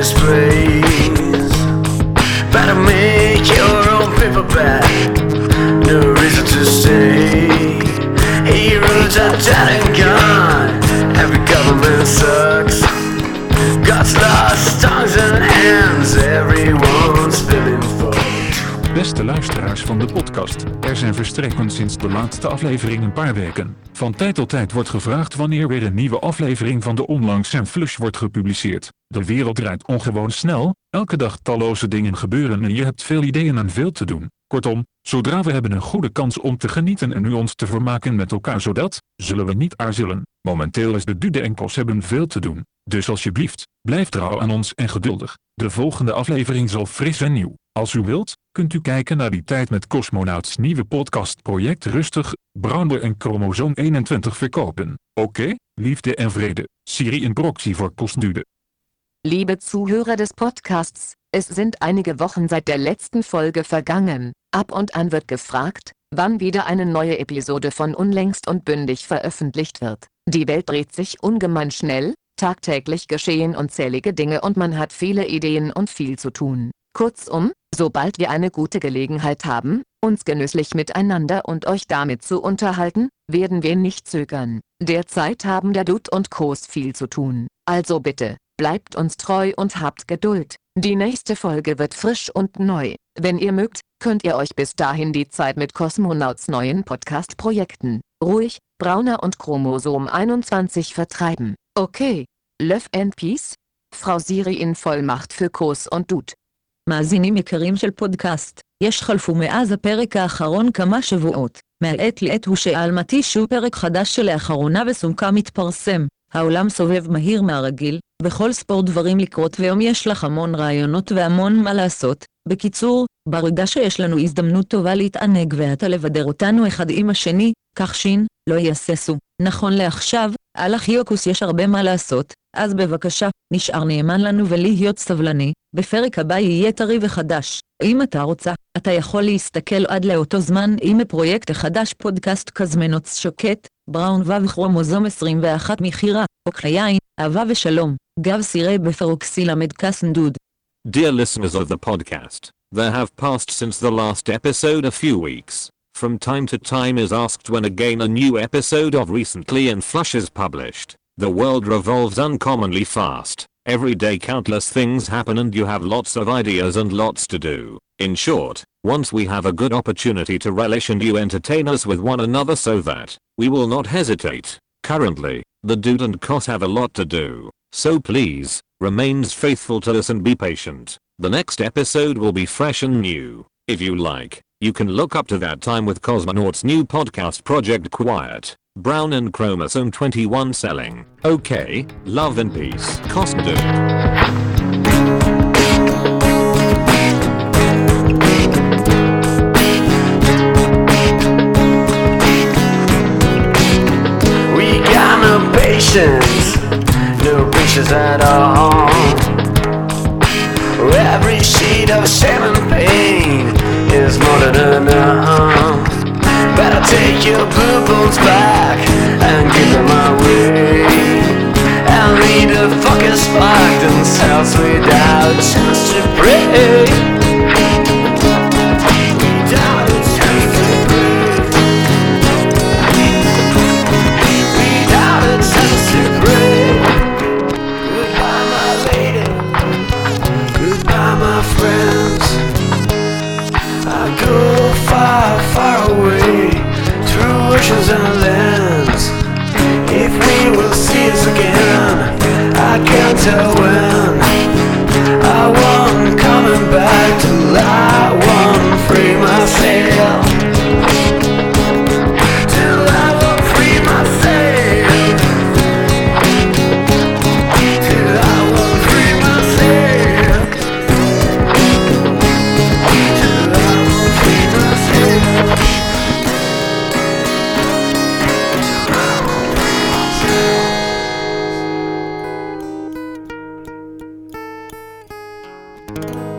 preacher sucking his praise. Better make your own paperback. No reason to stay. Heroes are dead and gone. Every government sucks. God's lost Beste luisteraars van de podcast, er zijn verstreken sinds de laatste aflevering een paar weken. Van tijd tot tijd wordt gevraagd wanneer weer een nieuwe aflevering van de Onlangs en Flush wordt gepubliceerd. De wereld draait ongewoon snel, elke dag talloze dingen gebeuren en je hebt veel ideeën en veel te doen. Kortom, zodra we hebben een goede kans om te genieten en nu ons te vermaken met elkaar zodat, zullen we niet aarzelen. Momenteel is de Dude en Kos hebben veel te doen. Dus alsjeblieft, blijf trouw aan ons en geduldig. De volgende aflevering zal fris en nieuw. Als u wilt, kunt u kijken naar die tijd met Cosmonauts nieuwe podcastproject Rustig, Brander en Chromosoom 21 verkopen. Oké, liefde en vrede. Siri in proxy voor Kosdude. Liebe Zuhörer des Podcasts, es sind einige Wochen seit der letzten Folge vergangen. Ab und an wird gefragt, wann wieder eine neue Episode von Unlängst und Bündig veröffentlicht wird. Die Welt dreht sich ungemein schnell, tagtäglich geschehen unzählige Dinge und man hat viele Ideen und viel zu tun. Kurzum, sobald wir eine gute Gelegenheit haben, uns genüsslich miteinander und euch damit zu unterhalten, werden wir nicht zögern. Derzeit haben der Dude und Kos viel zu tun. Also bitte, bleibt uns treu und habt Geduld. Die nächste Folge wird frisch und neu. Wenn ihr mögt, könnt ihr euch bis dahin die Zeit mit Cosmonauts neuen Podcast-Projekten, ruhig, Brauner und Chromosom 21 vertreiben. Okay. Love and Peace? Frau Siri in Vollmacht für Kos und Dude. מאזינים יקרים של פודקאסט, יש חלפו מאז הפרק האחרון כמה שבועות. מהעת לעת הוא שאל מתישהו פרק חדש שלאחרונה וסומקה מתפרסם. העולם סובב מהיר מהרגיל, בכל ספורט דברים לקרות ויום יש לך המון רעיונות והמון מה לעשות. בקיצור, ברגע שיש לנו הזדמנות טובה להתענג ואתה לבדר אותנו אחד עם השני, כך שין, לא יהססו. נכון לעכשיו, על אחיוקוס יש הרבה מה לעשות, אז בבקשה, נשאר נאמן לנו ולהיות סבלני, בפרק הבא יהיה טרי וחדש. אם אתה רוצה, אתה יכול להסתכל עד לאותו זמן עם הפרויקט החדש פודקאסט קזמנוץ שקט, בראון ו' כרומוזום 21 מכירה, אוקיי יין, אהבה ושלום, גב סירי בפרוקסי למד קסנדוד. Dear listeners of the podcast, there have passed since the last episode a few weeks. From time to time is asked when again a new episode of Recently and Flush is published. The world revolves uncommonly fast. Every day countless things happen and you have lots of ideas and lots to do. In short, once we have a good opportunity to relish and you entertain us with one another so that we will not hesitate. Currently, the dude and Cos have a lot to do. So please, remains faithful to us and be patient. The next episode will be fresh and new. If you like, you can look up to that time with Cosmonauts new podcast project Quiet, Brown and Chromosome 21 selling. Okay, love and peace. Cosmodude. We got no patience, no patience at all. Every sheet of shame and pain is more than enough. Take your bones back and give them away. And lead the fucking spark themselves without chance to pray. I can't myself.